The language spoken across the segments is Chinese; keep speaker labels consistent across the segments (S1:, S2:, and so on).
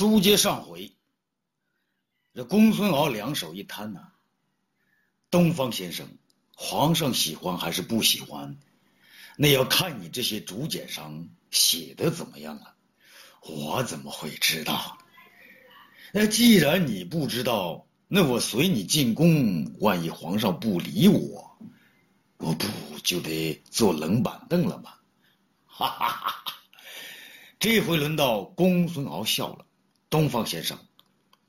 S1: 书接上回，这公孙敖两手一摊呐，东方先生，皇上喜欢还是不喜欢？那要看你这些竹简上写的怎么样了。我怎么会知道？那既然你不知道，那我随你进宫，万一皇上不理我，我不就得坐冷板凳了吗？哈哈哈哈！这回轮到公孙敖笑了。东方先生，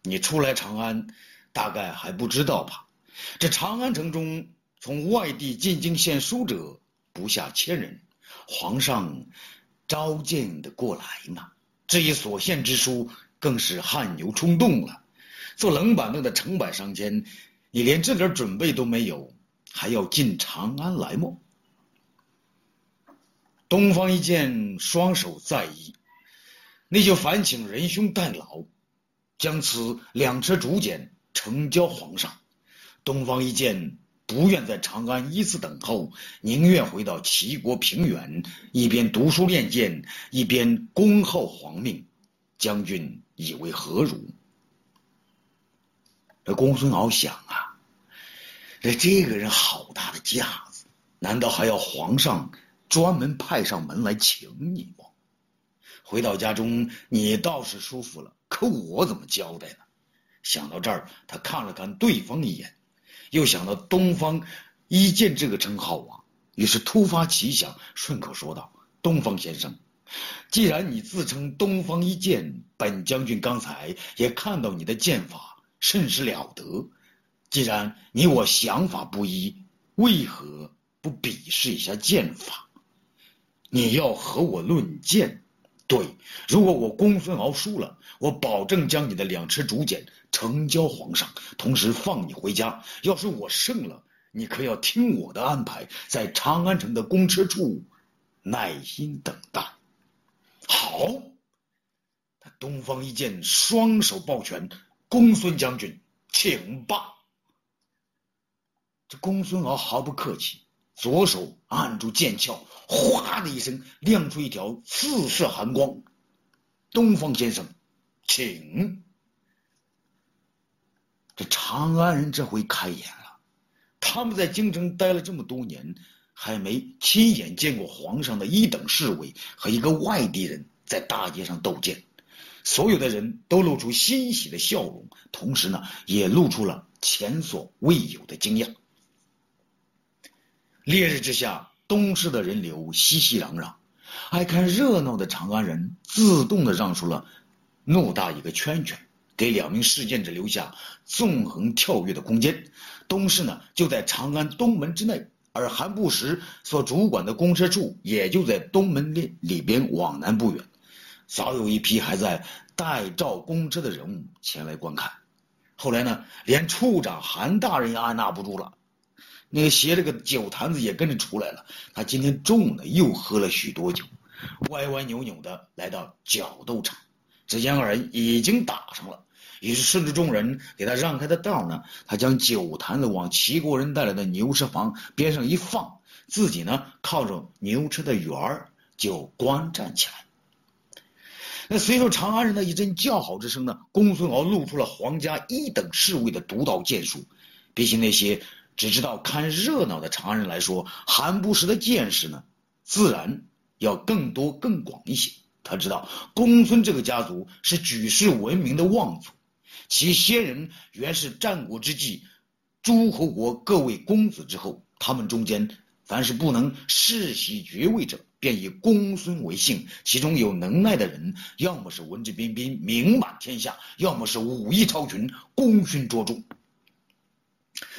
S1: 你初来长安，大概还不知道吧？这长安城中，从外地进京献书者不下千人，皇上召见的过来呢。这一所献之书，更是汗牛充栋了。坐冷板凳的成百上千，你连这点准备都没有，还要进长安来吗？东方一见，双手在意。那就烦请仁兄代劳，将此两车竹简呈交皇上。东方一见，不愿在长安依次等候，宁愿回到齐国平原，一边读书练剑，一边恭候皇命。将军以为何如？这公孙敖想啊，这这个人好大的架子，难道还要皇上专门派上门来请你吗？回到家中，你倒是舒服了，可我怎么交代呢？想到这儿，他看了看对方一眼，又想到东方一剑这个称号啊，于是突发奇想，顺口说道：“东方先生，既然你自称东方一剑，本将军刚才也看到你的剑法甚是了得。既然你我想法不一，为何不比试一下剑法？你要和我论剑？”对，如果我公孙敖输了，我保证将你的两车竹简呈交皇上，同时放你回家。要是我胜了，你可要听我的安排，在长安城的公车处耐心等待。好，他东方一剑，双手抱拳，公孙将军，请吧。这公孙敖毫不客气。左手按住剑鞘，哗的一声，亮出一条四射寒光。东方先生，请。这长安人这回开眼了，他们在京城待了这么多年，还没亲眼见过皇上的一等侍卫和一个外地人在大街上斗剑。所有的人都露出欣喜的笑容，同时呢，也露出了前所未有的惊讶。烈日之下，东市的人流熙熙攘攘，爱看热闹的长安人自动的让出了偌大一个圈圈，给两名侍剑者留下纵横跳跃的空间。东市呢就在长安东门之内，而韩不时所主管的公车处也就在东门里里边往南不远。早有一批还在待召公车的人物前来观看，后来呢，连处长韩大人也按捺不住了。那个携着个酒坛子也跟着出来了。他今天中午呢又喝了许多酒，歪歪扭扭的来到角斗场，只见二人已经打上了，于是顺着众人给他让开的道呢，他将酒坛子往齐国人带来的牛车房边上一放，自己呢靠着牛车的圆儿就观战起来。那随着长安人的一阵叫好之声呢，公孙敖露出了皇家一等侍卫的独到剑术，比起那些。只知道看热闹的常人来说，韩不时的见识呢，自然要更多更广一些。他知道公孙这个家族是举世闻名的望族，其先人原是战国之际诸侯国各位公子之后，他们中间凡是不能世袭爵位者，便以公孙为姓。其中有能耐的人，要么是文质彬彬、名满天下，要么是武艺超群、功勋卓著。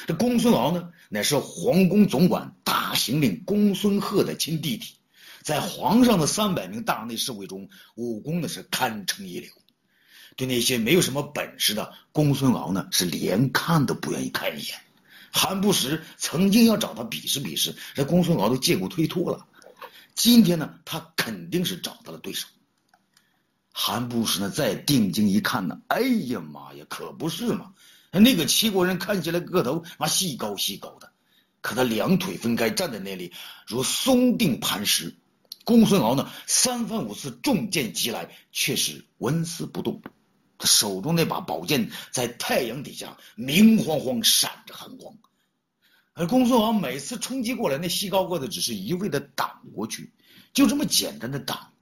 S1: 这公孙敖呢，乃是皇宫总管大行令公孙贺的亲弟弟，在皇上的三百名大内侍卫中，武功呢是堪称一流。对那些没有什么本事的公孙敖呢，是连看都不愿意看一眼。韩不时曾经要找他比试比试，这公孙敖都借故推脱了。今天呢，他肯定是找到了对手。韩不时呢，再定睛一看呢，哎呀妈呀，可不是嘛！那个齐国人看起来个头妈细高细高的，可他两腿分开站在那里如松定磐石。公孙敖呢，三番五次重剑袭来，却是纹丝不动。他手中那把宝剑在太阳底下明晃晃闪着寒光。而公孙敖每次冲击过来，那细高个子只是一味的挡过去，就这么简单的挡，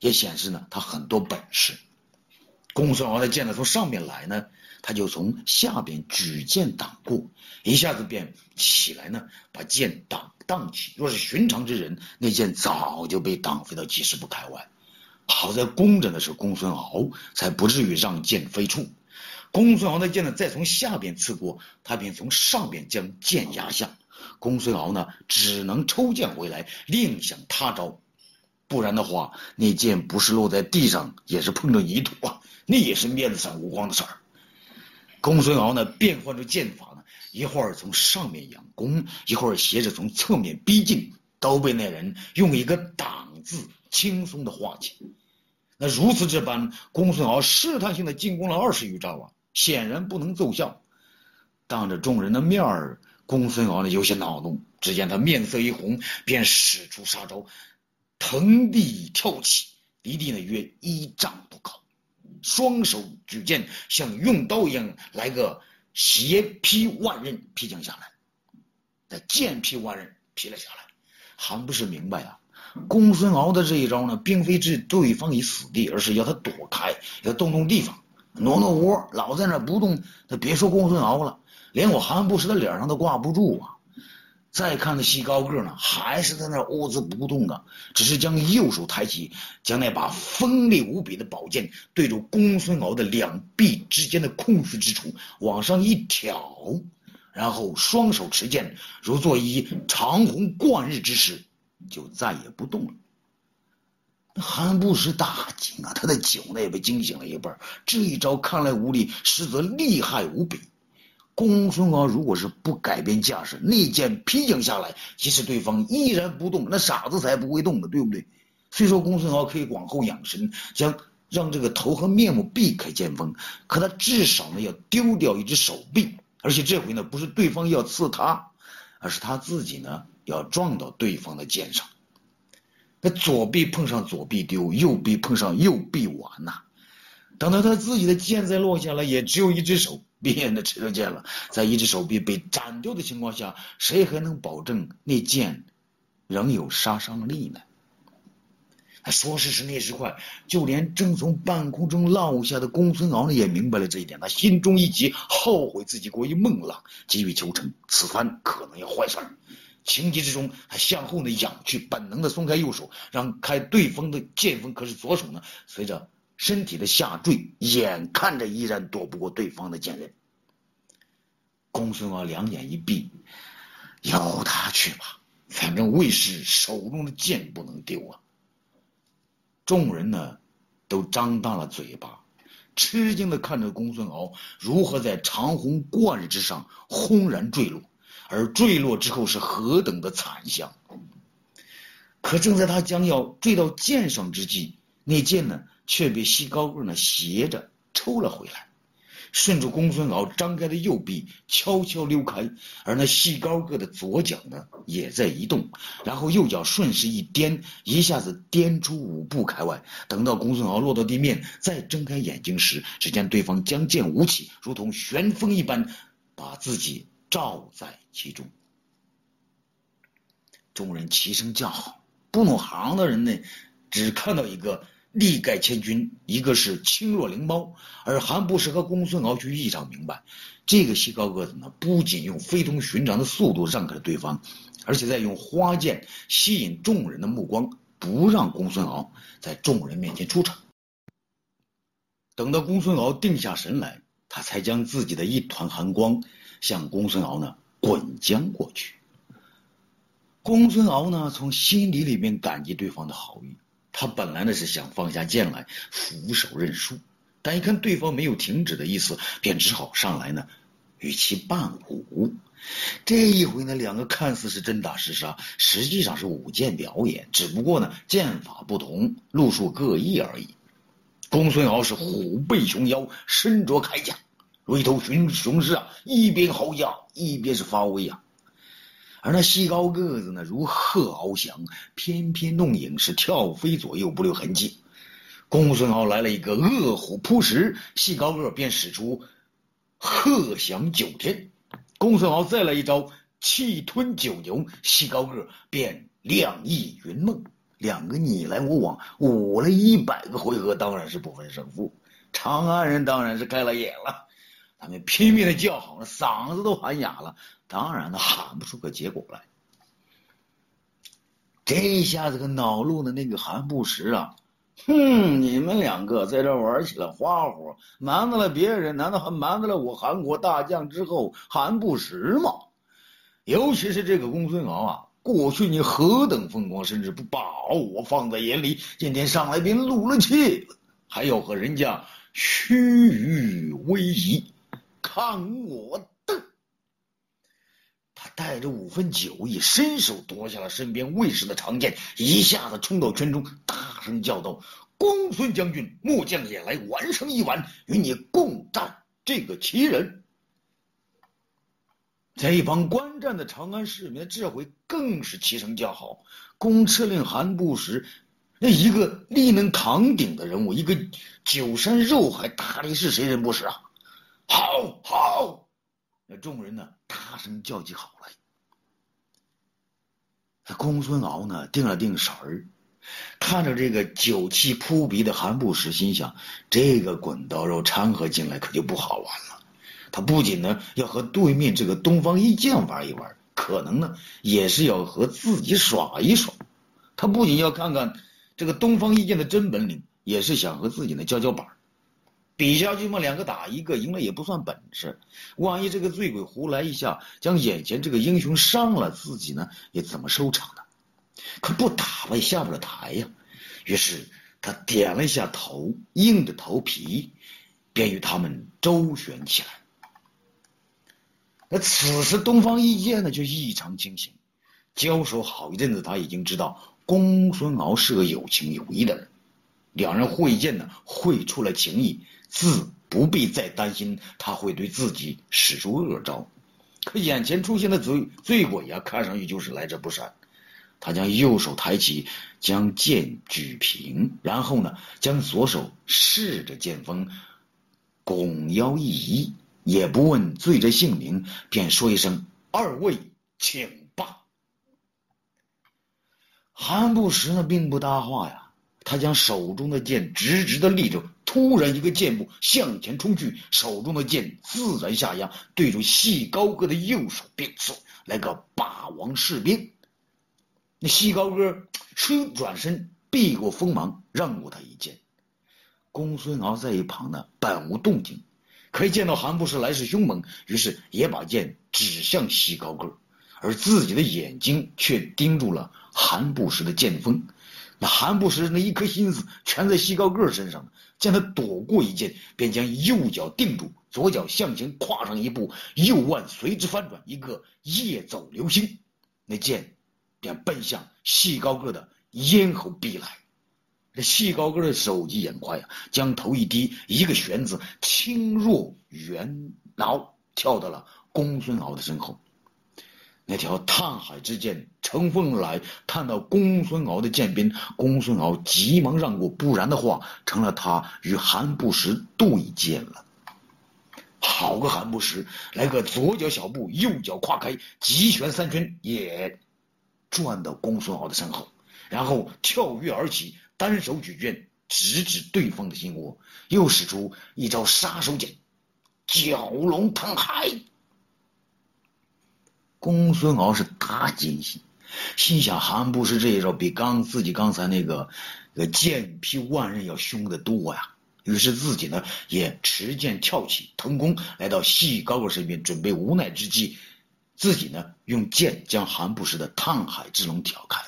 S1: 也显示呢他很多本事。公孙敖的剑呢从上面来呢，他就从下边举剑挡过，一下子便起来呢，把剑挡荡起。若是寻常之人，那剑早就被挡飞到几十步开外。好在攻着的是公孙敖，才不至于让剑飞出。公孙敖的剑呢，再从下边刺过，他便从上边将剑压下。公孙敖呢，只能抽剑回来，另想他招。不然的话，那剑不是落在地上，也是碰着泥土啊，那也是面子上无光的事儿。公孙敖呢，变换着剑法呢，一会儿从上面仰攻，一会儿斜着从侧面逼近，都被那人用一个“挡”字轻松的化解。那如此这般，公孙敖试探性的进攻了二十余招啊。显然不能奏效，当着众人的面儿，公孙敖呢有些恼怒。只见他面色一红，便使出杀招，腾地跳起，离地呢约一丈不高，双手举剑，像用刀一样来个斜劈万刃，劈将下来。那剑劈万刃，劈了下来。韩不是明白啊，公孙敖的这一招呢，并非置对方于死地，而是要他躲开，要动动地方。挪挪窝，老在那不动，他别说公孙敖了，连我韩不时的脸上都挂不住啊！再看那细高个呢，还是在那兀自不动的，只是将右手抬起，将那把锋利无比的宝剑对着公孙敖的两臂之间的空隙之处往上一挑，然后双手持剑，如坐一长虹贯日之势，就再也不动了。韩不时大惊啊，他的酒呢也被惊醒了一半。这一招看来无力，实则厉害无比。公孙敖如果是不改变架势，那剑劈将下来，即使对方依然不动，那傻子才不会动的，对不对？虽说公孙敖可以往后仰身，将让这个头和面目避开剑锋，可他至少呢要丢掉一只手臂，而且这回呢不是对方要刺他，而是他自己呢要撞到对方的剑上。那左臂碰上左臂丢，右臂碰上右臂完呐。等到他自己的剑再落下来，也只有一只手变得持着剑了。在一只手臂被斩掉的情况下，谁还能保证那剑仍有杀伤力呢？说时迟，那时快，就连正从半空中落下的公孙敖呢，也明白了这一点。他心中一急，后悔自己过于猛浪，急于求成，此番可能要坏事。情急之中，他向后呢仰去，本能的松开右手，让开对方的剑锋。可是左手呢，随着身体的下坠，眼看着依然躲不过对方的剑刃。公孙敖两眼一闭，由他去吧，反正卫士手中的剑不能丢啊。众人呢，都张大了嘴巴，吃惊的看着公孙敖如何在长虹贯之上轰然坠落。而坠落之后是何等的惨象！可正在他将要坠到剑上之际，那剑呢却被细高个呢斜着抽了回来，顺着公孙敖张开的右臂悄悄溜开，而那细高个的左脚呢也在移动，然后右脚顺势一颠，一下子颠出五步开外。等到公孙敖落到地面，再睁开眼睛时，只见对方将剑舞起，如同旋风一般，把自己。罩在其中，众人齐声叫好。不懂行的人呢，只看到一个力盖千钧，一个是轻若灵猫。而韩不时和公孙敖却异常明白，这个细高个子呢，不仅用非同寻常的速度让开了对方，而且在用花剑吸引众人的目光，不让公孙敖在众人面前出场。等到公孙敖定下神来，他才将自己的一团寒光。向公孙敖呢滚将过去。公孙敖呢从心底里面感激对方的好意，他本来呢是想放下剑来俯首认输，但一看对方没有停止的意思，便只好上来呢与其伴舞。这一回呢，两个看似是真打实杀，实际上是舞剑表演，只不过呢剑法不同，路数各异而已。公孙敖是虎背熊腰，身着铠甲。如一头雄雄狮啊，一边嚎叫，一边是发威啊。而那细高个子呢，如鹤翱翔，翩翩弄影，是跳飞左右不留痕迹。公孙敖来了一个饿虎扑食，细高个便使出鹤翔九天。公孙敖再来一招气吞九牛，细高个便亮翼云梦。两个你来我往，舞了一百个回合，当然是不分胜负。长安人当然是开了眼了，他们拼命的叫好了，嗓子都喊哑了，当然呢喊不出个结果来。这一下子个恼怒的那个韩不时啊，哼，你们两个在这玩起了花活，瞒得了别人，难道还瞒得了我韩国大将之后韩不时吗？尤其是这个公孙敖啊，过去你何等风光，甚至不把我放在眼里，今天上来便怒了气，还要和人家虚与委蛇，看我的！他带着五分酒意，伸手夺下了身边卫士的长剑，一下子冲到圈中，大声叫道：“公孙将军，末将也来完成一碗，与你共战这个奇人。”在一旁观战的长安市民，这回更是齐声叫好。公车令韩不时，那一个力能扛鼎的人物，一个九山肉海大力士，谁人不识啊？好，好！那众人呢，大声叫起好来。公孙敖呢，定了定神儿，看着这个酒气扑鼻的韩不时，心想：这个滚刀肉掺和进来，可就不好玩了。他不仅呢要和对面这个东方一剑玩一玩，可能呢也是要和自己耍一耍。他不仅要看看这个东方一剑的真本领，也是想和自己呢交交板儿。比下去嘛，两个打一个，赢了也不算本事。万一这个醉鬼胡来一下，将眼前这个英雄伤了，自己呢也怎么收场呢？可不打了也下不了台呀。于是他点了一下头，硬着头皮，便与他们周旋起来。那此时东方一剑呢就异常清醒，交手好一阵子，他已经知道公孙敖是个有情有义的人。两人会剑呢，会出了情谊。自不必再担心他会对自己使出恶招，可眼前出现的醉醉鬼呀，看上去就是来者不善。他将右手抬起，将剑举平，然后呢，将左手试着剑锋，拱腰一移，也不问罪者姓名，便说一声：“二位请吧。”韩不时呢，并不搭话呀。他将手中的剑直直的立着，突然一个箭步向前冲去，手中的剑自然下压，对着细高个的右手便刺来个霸王士兵。那细高个唰转身避过锋芒，让过他一剑。公孙敖在一旁呢，本无动静，可一见到韩不时来势凶猛，于是也把剑指向细高个，而自己的眼睛却盯住了韩不时的剑锋。那韩不时那一颗心思全在西高个身上见他躲过一剑，便将右脚定住，左脚向前跨上一步，右腕随之翻转，一个夜走流星，那剑便奔向细高个的咽喉逼来。这细高个的手疾眼快啊，将头一低，一个旋子，轻若猿挠，跳到了公孙敖的身后。那条探海之剑乘风而来，探到公孙敖的剑边，公孙敖急忙让过，不然的话，成了他与韩不时对剑了。好个韩不时，来个左脚小步，右脚跨开，急旋三圈，也转到公孙敖的身后，然后跳跃而起，单手举剑，直指对方的心窝，又使出一招杀手锏——蛟龙探海。公孙敖是大惊喜，心想韩不时这一招比刚自己刚才那个个剑劈万刃要凶得多呀。于是自己呢也持剑跳起腾空，来到细高个身边，准备无奈之际，自己呢用剑将韩不时的探海之龙挑开。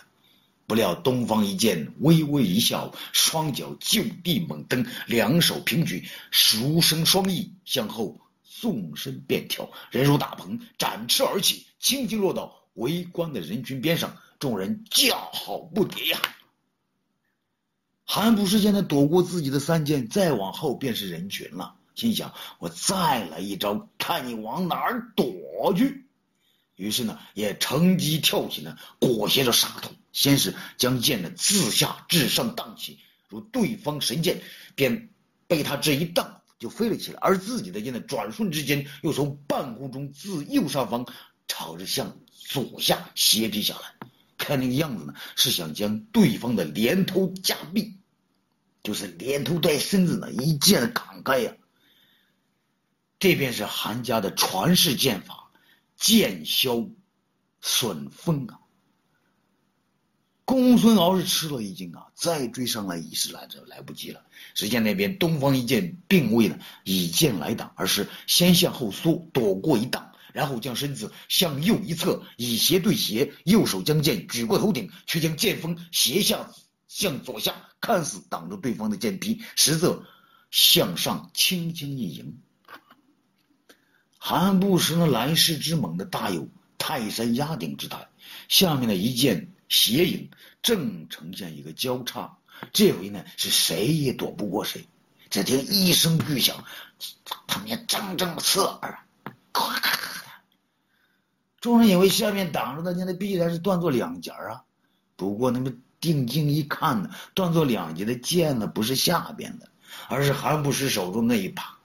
S1: 不料东方一剑微微一笑，双脚就地猛蹬，两手平举，熟生双翼向后。纵身便跳，人如大鹏，展翅而起，轻轻落到围观的人群边上，众人叫好不迭呀。韩不时见他躲过自己的三剑，再往后便是人群了，心想：我再来一招，看你往哪儿躲去。于是呢，也乘机跳起呢，裹挟着杀头，先是将剑呢自下至上荡起，如对方神剑，便被他这一荡就飞了起来，而自己的剑呢，转瞬之间又从半空中自右上方朝着向左下斜劈下来，看那个样子呢，是想将对方的连头夹毙，就是连头带身子呢一剑砍开呀。这便是韩家的传世剑法——剑削损风啊！公孙敖是吃了一惊啊，再追上来已是来着来不及了。只见那边东方一剑并未呢以剑来挡，而是先向后缩，躲过一挡，然后将身子向右一侧，以斜对斜，右手将剑举过头顶，却将剑锋斜下向左下，看似挡住对方的剑劈，实则向上轻轻一迎。韩不时那来势之猛的大有泰山压顶之态，下面的一剑。斜影正呈现一个交叉，这回呢是谁也躲不过谁。只听一声巨响，他们铮铮刺耳，众人以为下面挡着的那必然是断作两截啊。不过他们定睛一看呢，断作两截的剑呢不是下边的，而是韩不时手中那一把。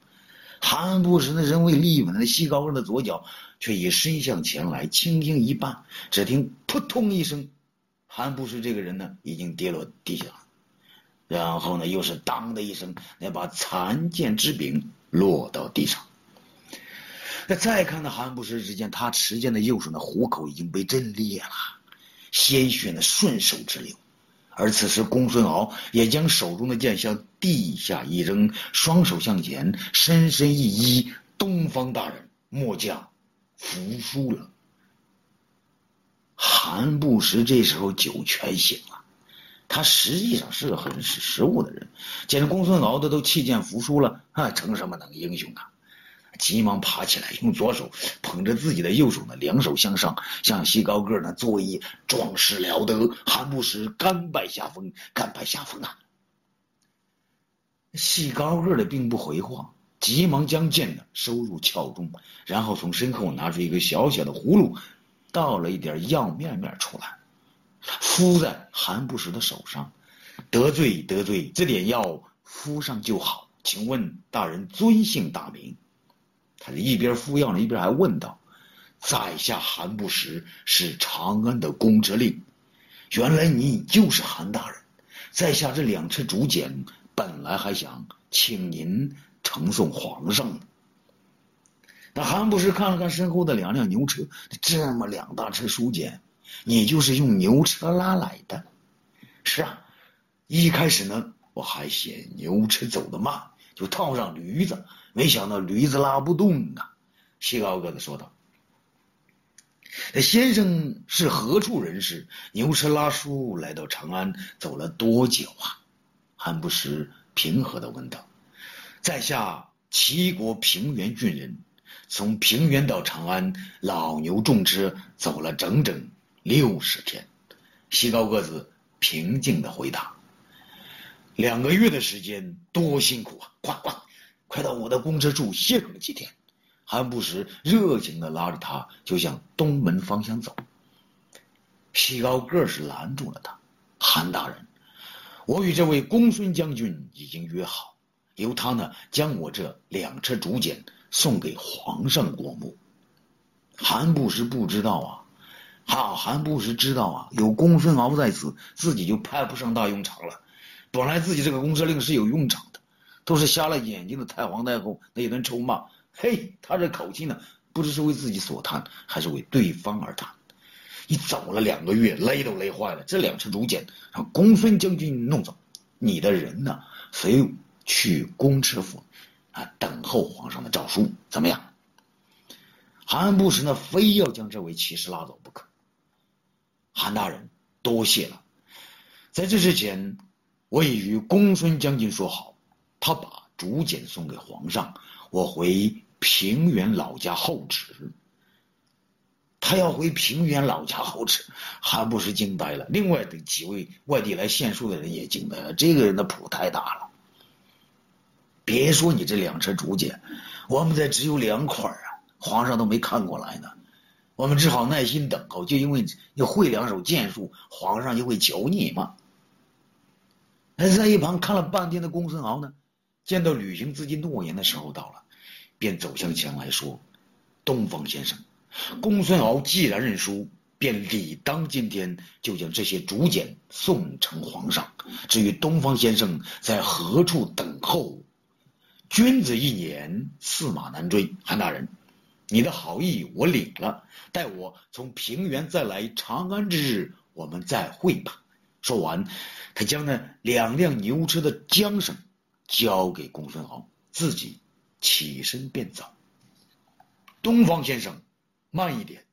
S1: 韩不时那人为立稳，那细高个的左脚却已伸向前来，轻轻一绊，只听扑通一声。韩不时这个人呢，已经跌落地下了，然后呢，又是当的一声，那把残剑之柄落到地上。那再看到韩不时，只见他持剑的右手那虎口已经被震裂了，鲜血呢顺手直流。而此时公孙敖也将手中的剑向地下一扔，双手向前，深深一揖：“东方大人，末将服输了。”韩不时这时候酒全醒了，他实际上是个很识时务的人，见着公孙敖的都弃剑服输了，啊，成什么能英雄啊？急忙爬起来，用左手捧着自己的右手呢，两手向上，向西高个呢作揖，壮士了得。韩不时甘拜下风，甘拜下风啊！细高个的并不回话，急忙将剑呢收入鞘中，然后从身后拿出一个小小的葫芦。倒了一点药面面出来，敷在韩不时的手上。得罪得罪，这点药敷上就好。请问大人尊姓大名？他一边敷药呢，一边还问道：“在下韩不时是长安的公车令。原来你就是韩大人。在下这两车竹简，本来还想请您呈送皇上呢。”那韩不时看了看身后的两辆牛车，这么两大车书简，你就是用牛车拉来的？是啊，一开始呢，我还嫌牛车走得慢，就套上驴子，没想到驴子拉不动啊。西高个子说道：“先生是何处人士？牛车拉书来到长安，走了多久啊？”韩不时平和的问道：“在下齐国平原郡人。”从平原到长安，老牛重车走了整整六十天。西高个子平静的回答：“两个月的时间，多辛苦啊！快快快到我的公车处歇上几天。”韩不时热情的拉着他就向东门方向走。西高个是拦住了他：“韩大人，我与这位公孙将军已经约好，由他呢将我这两车竹简。”送给皇上过目。韩不时不知道啊，好，韩不时知道啊，有公孙敖在此，自己就派不上大用场了。本来自己这个公车令是有用场的，都是瞎了眼睛的太皇太后那一顿臭骂。嘿，他这口气呢，不知是为自己所叹，还是为对方而叹。你走了两个月，累都累坏了。这两车竹简让公孙将军弄走，你的人呢，随去公车府。啊！等候皇上的诏书，怎么样？韩不时呢，非要将这位骑士拉走不可。韩大人，多谢了。在这之前，我已与公孙将军说好，他把竹简送给皇上，我回平原老家候旨。他要回平原老家候旨，韩不时惊呆了。另外的几位外地来献书的人也惊呆了。这个人的谱太大了。别说你这两车竹简，我们这只有两块啊，皇上都没看过来呢。我们只好耐心等候，就因为你会两手剑术，皇上就会求你嘛。在一旁看了半天的公孙敖呢，见到履行自己诺言的时候到了，便走向前来说：“东方先生，公孙敖既然认输，便理当今天就将这些竹简送呈皇上。至于东方先生在何处等候，君子一言，驷马难追。韩大人，你的好意我领了，待我从平原再来长安之日，我们再会吧。”说完。他将那两辆牛车的缰绳交给公孙敖，自己起身便走。东方先生，慢一点。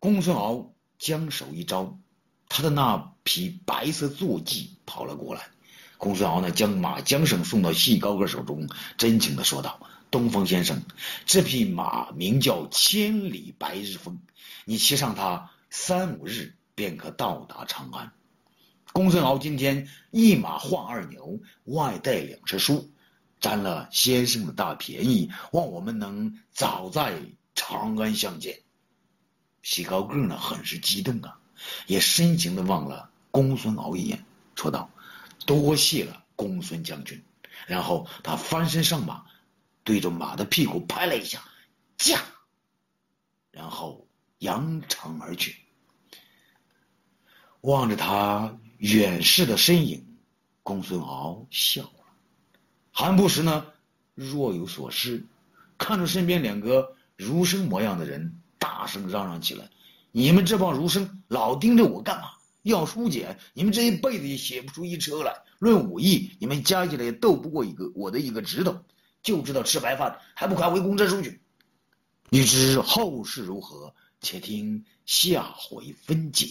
S1: 公孙敖将手一招，他的那匹白色坐骑跑了过来。公孙敖呢，将马缰绳送到细高个手中，真情的说道：“东方先生，这匹马名叫千里白日风，你骑上它，三五日便可到达长安。”公孙敖今天一马换二牛，外带两只书，占了先生的大便宜，望我们能早在长安相见。喜高个呢，很是激动啊，也深情的望了公孙敖一眼，说道：“多谢了，公孙将军。”然后他翻身上马，对着马的屁股拍了一下，驾，然后扬长而去。望着他。远视的身影，公孙敖笑了。韩不时呢，若有所思，看着身边两个儒生模样的人，大声嚷嚷起来：“你们这帮儒生，老盯着我干嘛？要书简，你们这一辈子也写不出一车来；论武艺，你们加起来也斗不过一个我的一个指头，就知道吃白饭，还不快回公车书去！”欲知后事如何，且听下回分解。